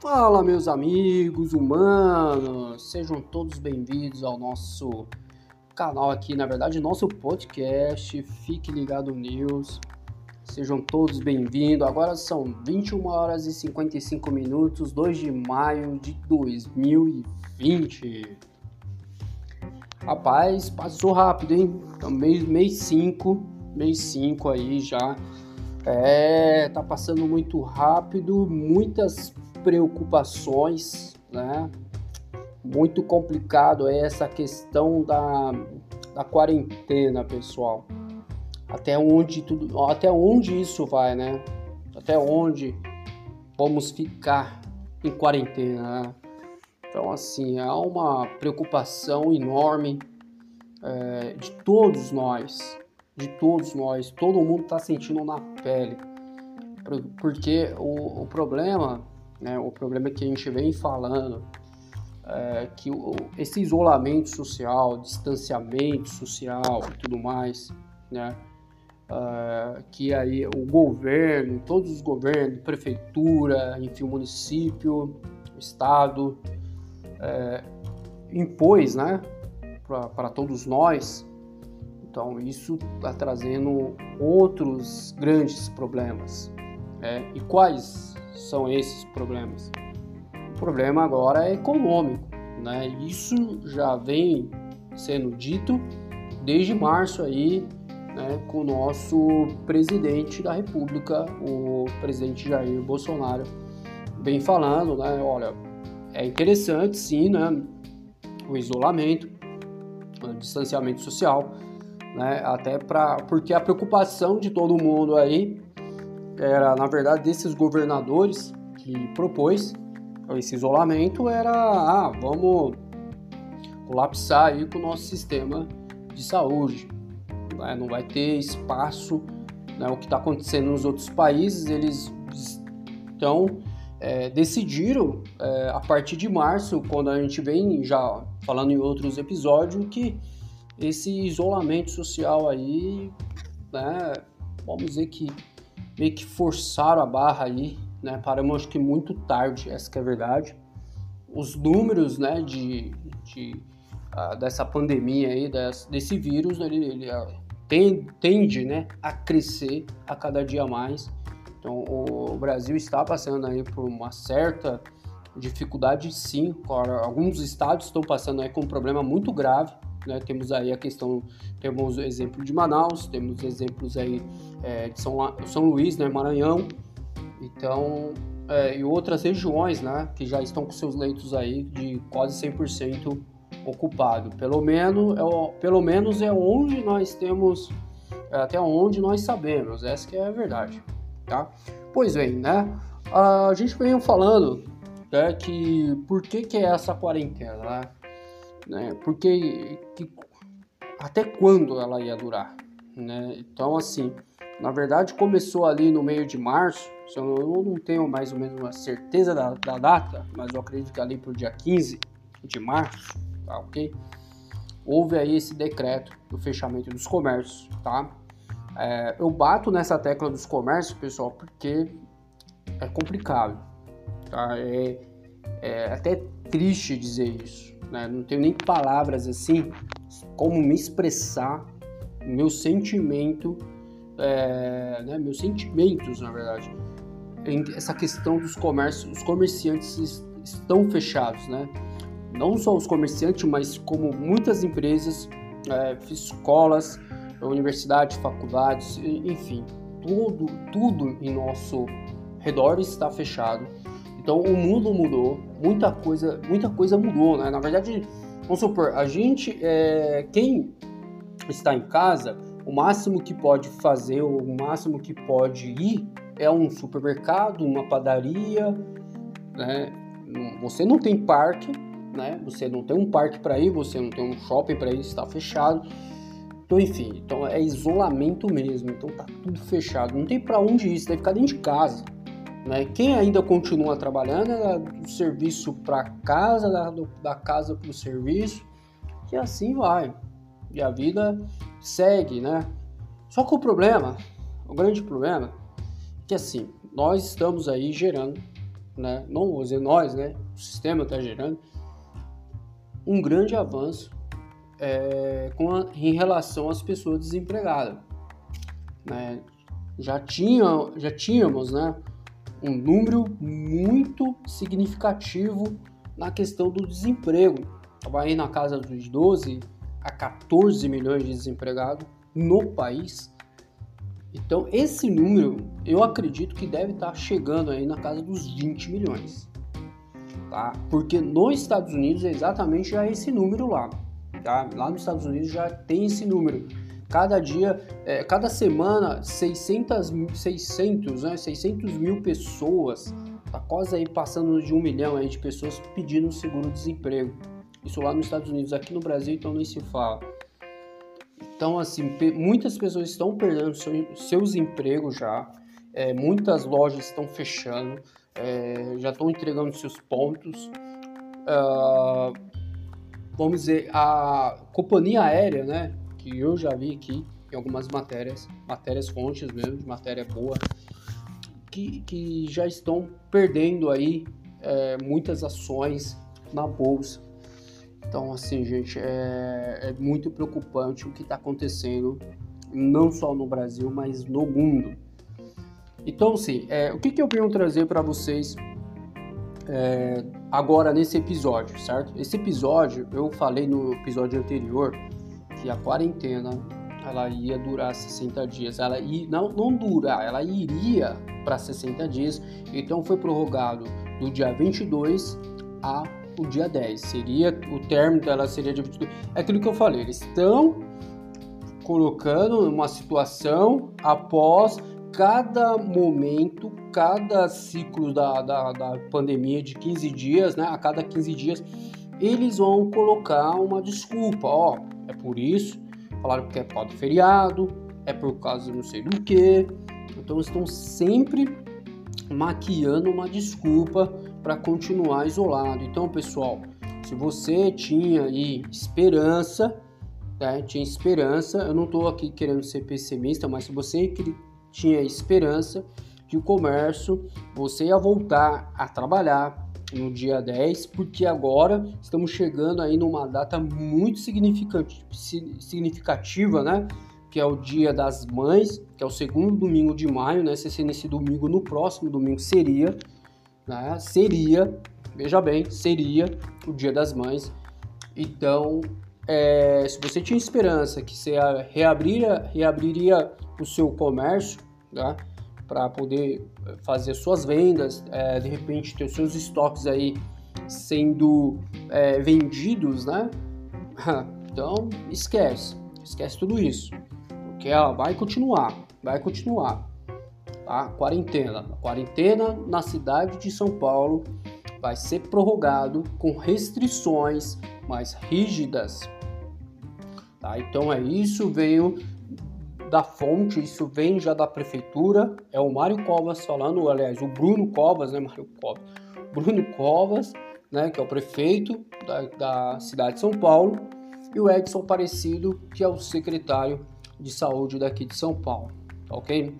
Fala, meus amigos humanos, sejam todos bem-vindos ao nosso canal aqui, na verdade, nosso podcast Fique Ligado News. Sejam todos bem-vindos. Agora são 21 horas e 55 minutos, 2 de maio de 2020. Rapaz, passou rápido, hein? Então, mês 5, mês 5 aí já. É, tá passando muito rápido, muitas preocupações, né? Muito complicado é essa questão da, da quarentena, pessoal. Até onde tudo, até onde isso vai, né? Até onde vamos ficar em quarentena, né? Então, assim, há uma preocupação enorme é, de todos nós, de todos nós, todo mundo está sentindo na pele, porque o, o problema né? O problema que a gente vem falando é que esse isolamento social, distanciamento social e tudo mais, né? Uh, que aí o governo, todos os governos, prefeitura, enfim, município, estado, é, impôs, né, para todos nós. Então isso está trazendo outros grandes problemas. É, e quais são esses problemas? O problema agora é econômico, né? Isso já vem sendo dito desde março aí, né, com o nosso presidente da República, o presidente Jair Bolsonaro, vem falando, né? Olha, é interessante sim, né? O isolamento, o distanciamento social, né? Até para porque a preocupação de todo mundo aí era, na verdade, desses governadores que propôs esse isolamento era, ah, vamos colapsar aí com o nosso sistema de saúde. Não vai ter espaço, né? o que está acontecendo nos outros países, eles então é, decidiram é, a partir de março, quando a gente vem já falando em outros episódios, que esse isolamento social aí, né, vamos dizer que meio que forçaram a barra aí, né? Paramos acho que muito tarde, essa é a verdade. Os números, né, de, de uh, dessa pandemia aí, desse, desse vírus, ele, ele uh, tem, tende, né, a crescer a cada dia mais. Então, o, o Brasil está passando aí por uma certa dificuldade, sim. Alguns estados estão passando aí com um problema muito grave, né? Temos aí a questão, temos o exemplo de Manaus, temos exemplos aí é, de São, São Luís, né, Maranhão, então, é, e outras regiões, né, que já estão com seus leitos aí de quase 100% ocupado. Pelo menos, é, pelo menos é onde nós temos, é, até onde nós sabemos, essa que é a verdade, tá? Pois bem, né, a gente veio falando né, que por que que é essa quarentena, né? Né? Porque que, até quando ela ia durar, né? Então assim, na verdade começou ali no meio de março, eu não tenho mais ou menos uma certeza da, da data, mas eu acredito que ali para o dia 15 de março, tá ok? Houve aí esse decreto do fechamento dos comércios, tá? É, eu bato nessa tecla dos comércios, pessoal, porque é complicado, tá? É, é até triste dizer isso, né? Não tenho nem palavras assim como me expressar meu sentimento, é, né? meus sentimentos, na verdade, essa questão dos comércios, os comerciantes estão fechados, né? Não só os comerciantes, mas como muitas empresas, é, escolas, universidades, faculdades, enfim, tudo, tudo em nosso redor está fechado. Então o mundo mudou, muita coisa, muita coisa mudou, né? Na verdade, vamos supor, a gente, é, quem está em casa, o máximo que pode fazer, o máximo que pode ir é um supermercado, uma padaria, né? Você não tem parque, né? Você não tem um parque para ir, você não tem um shopping para ir, está fechado. Então, enfim, então é isolamento mesmo. Então tá tudo fechado, não tem para onde ir, você deve ficar dentro de casa. Né? Quem ainda continua trabalhando é do serviço para casa, da, da casa para o serviço, e assim vai. E a vida segue, né? Só que o problema, o grande problema, que assim, nós estamos aí gerando né? Não você, nós, né? O sistema está gerando um grande avanço é, com a, em relação às pessoas desempregadas. Né? Já, tinha, já tínhamos né, um número muito significativo na questão do desemprego. Estava aí na casa dos 12 a 14 milhões de desempregados no país. Então, esse número eu acredito que deve estar chegando aí na casa dos 20 milhões. Tá? Porque nos Estados Unidos é exatamente já esse número lá. Tá? Lá nos Estados Unidos já tem esse número. Cada dia, é, cada semana, 600, 600, né, 600 mil pessoas, tá quase aí passando de um milhão aí de pessoas pedindo seguro-desemprego. Isso lá nos Estados Unidos, aqui no Brasil então nem se fala. Então, assim, muitas pessoas estão perdendo seus empregos já, é, muitas lojas estão fechando, é, já estão entregando seus pontos. Uh, vamos dizer, a companhia aérea, né, que eu já vi aqui em algumas matérias, matérias fontes mesmo, de matéria boa, que, que já estão perdendo aí é, muitas ações na bolsa. Então, assim, gente, é, é muito preocupante o que está acontecendo, não só no Brasil, mas no mundo. Então, assim, é, o que, que eu venho trazer para vocês é, agora nesse episódio, certo? Esse episódio, eu falei no episódio anterior que a quarentena ela ia durar 60 dias. Ela ia, não, não durar, ela iria para 60 dias. Então foi prorrogado do dia 22 a o dia 10. Seria o término dela seria dia 22. É aquilo que eu falei, eles estão colocando uma situação após cada momento, cada ciclo da, da, da pandemia de 15 dias, né? A cada 15 dias, eles vão colocar uma desculpa, ó, é por isso, falaram que é pode feriado, é por causa não sei do que. Então estão sempre maquiando uma desculpa para continuar isolado. Então, pessoal, se você tinha aí esperança, né, tinha esperança, eu não estou aqui querendo ser pessimista, mas se você tinha esperança que o comércio, você ia voltar a trabalhar no dia 10, porque agora estamos chegando aí numa data muito significativa, né? Que é o Dia das Mães, que é o segundo domingo de maio, né? Se nesse domingo, no próximo domingo seria né, seria, veja bem, seria o Dia das Mães. Então, é, se você tinha esperança que você reabriria, reabriria o seu comércio, né, para poder fazer suas vendas, é, de repente ter os seus estoques aí sendo é, vendidos, né? Então, esquece, esquece tudo isso, porque ela vai continuar, vai continuar a quarentena. A quarentena na cidade de São Paulo vai ser prorrogado com restrições mais rígidas. Tá? Então é isso, veio da fonte, isso vem já da prefeitura. É o Mário Covas falando, aliás, o Bruno Covas, né, Mário Covas? Bruno Covas, né, que é o prefeito da, da cidade de São Paulo, e o Edson Aparecido, que é o secretário de saúde daqui de São Paulo, tá ok?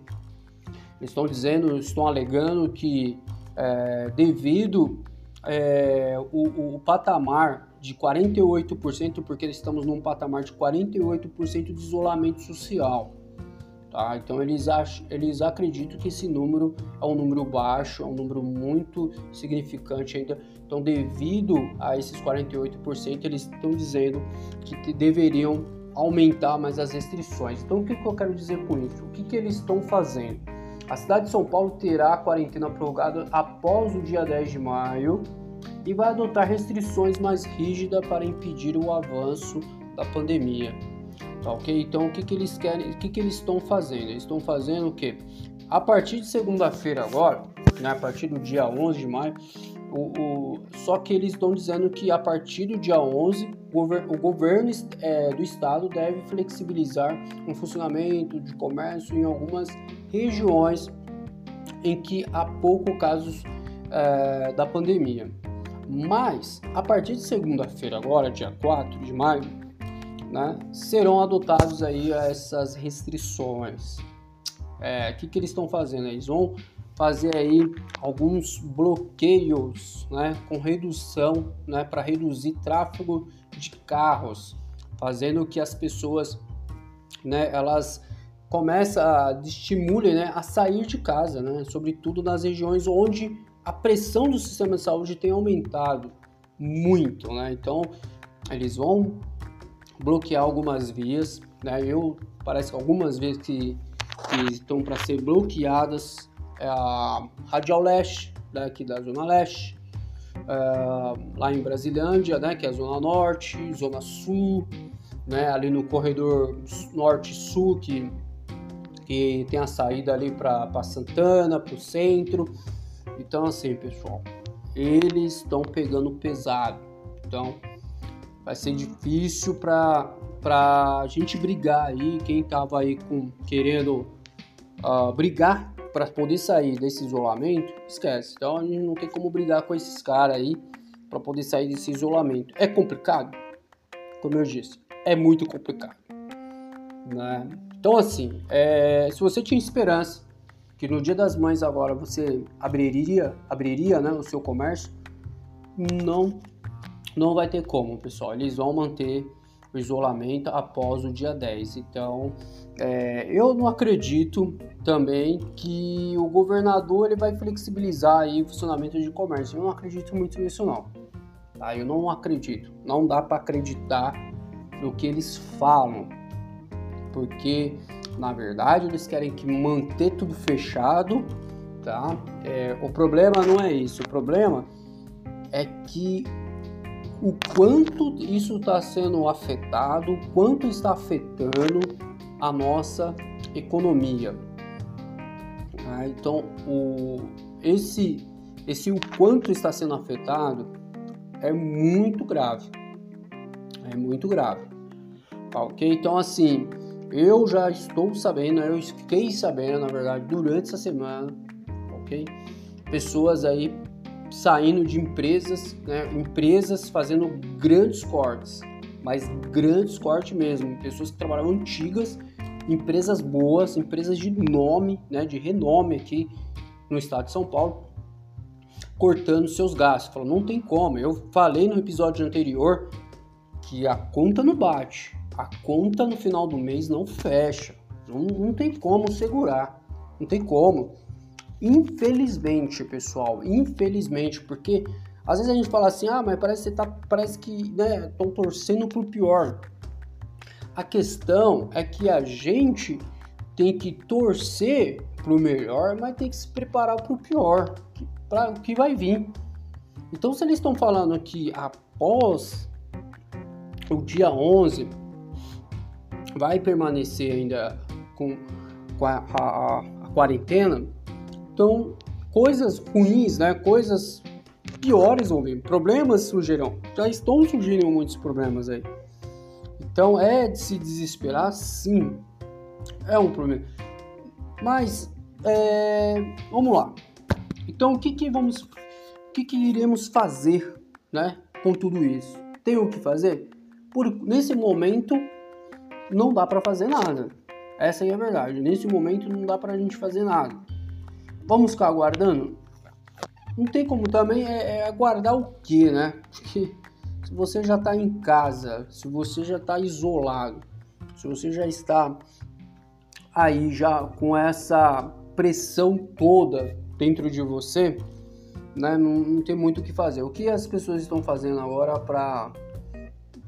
estão dizendo, estão alegando que é, devido é, o, o, patamar de 48%, porque estamos num patamar de 48% de isolamento social. Tá? Então eles, acham, eles acreditam que esse número é um número baixo, é um número muito significante ainda. Então, devido a esses 48%, eles estão dizendo que deveriam aumentar mais as restrições. Então, o que, que eu quero dizer com isso? O que, que eles estão fazendo? A cidade de São Paulo terá a quarentena prorrogada após o dia 10 de maio e vai adotar restrições mais rígidas para impedir o avanço da pandemia. Tá ok? Então o que, que eles querem, o que, que eles estão fazendo? Eles estão fazendo o que? A partir de segunda-feira agora, né, a partir do dia 11 de maio, o, o, só que eles estão dizendo que a partir do dia 11, o, governo é, do estado deve flexibilizar o funcionamento de comércio em algumas regiões em que há pouco casos é, da pandemia. Mas, a partir de segunda-feira, agora, dia 4 de maio, né, serão adotados aí essas restrições. É, o que, que eles estão fazendo? Eles vão fazer aí alguns bloqueios, né, com redução, né, para reduzir tráfego de carros, fazendo que as pessoas, né, elas começam a estimulem, né, a sair de casa, né, sobretudo nas regiões onde a pressão do sistema de saúde tem aumentado muito, né? Então eles vão bloquear algumas vias, né? Eu parece que algumas vias que, que estão para ser bloqueadas é a Radial Leste, daqui né, da Zona Leste, é, lá em Brasilândia, né? Que é a Zona Norte, Zona Sul, né? Ali no corredor Norte-Sul que que tem a saída ali para Santana, para o centro. Então, assim, pessoal, eles estão pegando pesado. Então, vai ser difícil para a gente brigar aí. Quem tava aí com querendo uh, brigar para poder sair desse isolamento, esquece. Então, a gente não tem como brigar com esses caras aí para poder sair desse isolamento. É complicado? Como eu disse, é muito complicado. Né? Então, assim, é, se você tinha esperança que no Dia das Mães agora você abriria, abriria né, o seu comércio, não, não vai ter como, pessoal. Eles vão manter o isolamento após o dia 10. Então, é, eu não acredito também que o governador ele vai flexibilizar aí o funcionamento de comércio. Eu não acredito muito nisso não. Tá? Eu não acredito. Não dá para acreditar no que eles falam, porque na verdade, eles querem que manter tudo fechado, tá? É, o problema não é isso. O problema é que o quanto isso está sendo afetado, o quanto está afetando a nossa economia. Tá? Então, o, esse, esse o quanto está sendo afetado é muito grave. É muito grave. Tá, ok? Então, assim, eu já estou sabendo, eu fiquei sabendo, na verdade, durante essa semana, ok? Pessoas aí saindo de empresas, né? Empresas fazendo grandes cortes, mas grandes cortes mesmo. Pessoas que trabalhavam antigas, empresas boas, empresas de nome, né? De renome aqui no estado de São Paulo, cortando seus gastos. Falou, não tem como. Eu falei no episódio anterior que a conta não bate a conta no final do mês não fecha. Não, não tem como segurar. Não tem como. Infelizmente, pessoal, infelizmente, porque às vezes a gente fala assim, ah, mas parece que tá, parece que, né, estão torcendo pro pior. A questão é que a gente tem que torcer pro melhor, mas tem que se preparar pro pior, para o que vai vir. Então, se eles estão falando que após o dia 11 vai permanecer ainda com, com a, a, a, quarentena, então coisas ruins, né, coisas piores vão vir, problemas surgirão, já estão surgindo muitos problemas aí. Então é de se desesperar, sim, é um problema. Mas é, vamos lá. Então o que que vamos, o que que iremos fazer, né, com tudo isso? Tem o que fazer? Por nesse momento não dá para fazer nada. Essa é a verdade. Nesse momento não dá pra gente fazer nada. Vamos ficar aguardando? Não tem como também é, é aguardar o que, né? Porque se você já está em casa, se você já está isolado, se você já está aí já com essa pressão toda dentro de você, né? Não, não tem muito o que fazer. O que as pessoas estão fazendo agora para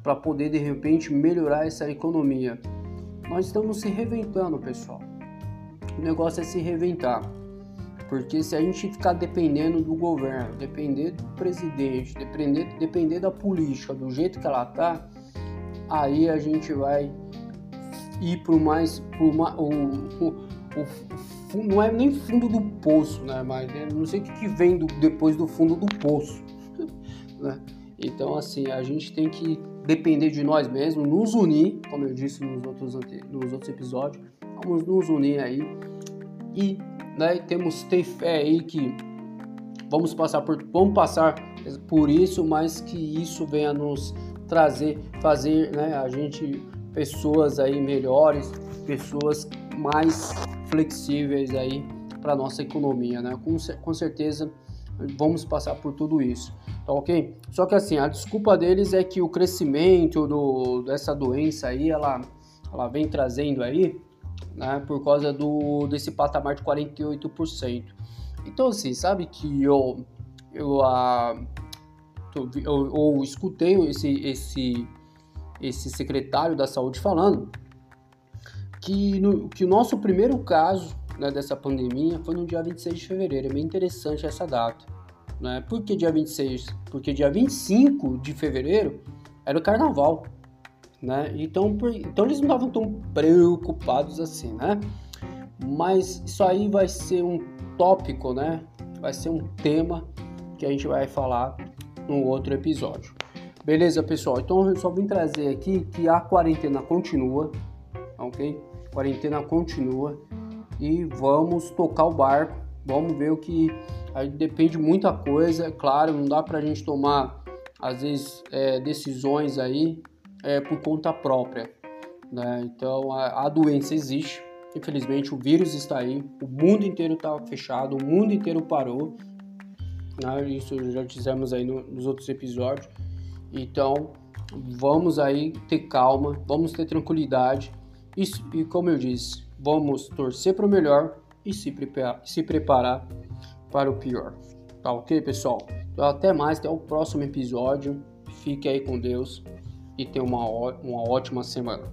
para poder de repente melhorar essa economia. Nós estamos se reventando, pessoal. O negócio é se reventar. Porque se a gente ficar dependendo do governo, depender do presidente, depender, depender da política, do jeito que ela tá, aí a gente vai ir para mais pro o, o, o, não é nem fundo do poço, né? Mas não sei o que, que vem do, depois do fundo do poço, né? Então assim a gente tem que depender de nós mesmos, nos unir, como eu disse nos outros, nos outros episódios, vamos nos unir aí e né, temos ter fé aí que vamos passar por vamos passar por isso, mas que isso venha nos trazer, fazer né, a gente pessoas aí melhores, pessoas mais flexíveis aí para nossa economia, né? Com, com certeza vamos passar por tudo isso, tá ok? Só que assim, a desculpa deles é que o crescimento do, dessa doença aí, ela, ela vem trazendo aí, né, por causa do, desse patamar de 48%. Então assim, sabe que eu, eu, a, eu, eu, eu escutei esse, esse, esse secretário da saúde falando que, no, que o nosso primeiro caso né, dessa pandemia foi no dia 26 de fevereiro. É bem interessante essa data. Né? Por que dia 26? Porque dia 25 de fevereiro era o carnaval. Né? Então, por, então eles não estavam tão preocupados assim, né? Mas isso aí vai ser um tópico, né? Vai ser um tema que a gente vai falar no outro episódio. Beleza, pessoal? Então eu só vim trazer aqui que a quarentena continua, ok? Quarentena continua e vamos tocar o barco. Vamos ver o que aí depende muita coisa, claro, não dá para a gente tomar às vezes é, decisões aí é, por conta própria, né? Então a, a, doença existe, infelizmente o vírus está aí, o mundo inteiro está fechado, o mundo inteiro parou, né? Isso já dizemos aí no, nos outros episódios. Então vamos aí ter calma, vamos ter tranquilidade e, e como eu disse, vamos torcer para o melhor e se preparar, se preparar para o pior. Tá ok, pessoal? Então, até mais, até o próximo episódio. Fique aí com Deus e tenha uma, uma ótima semana.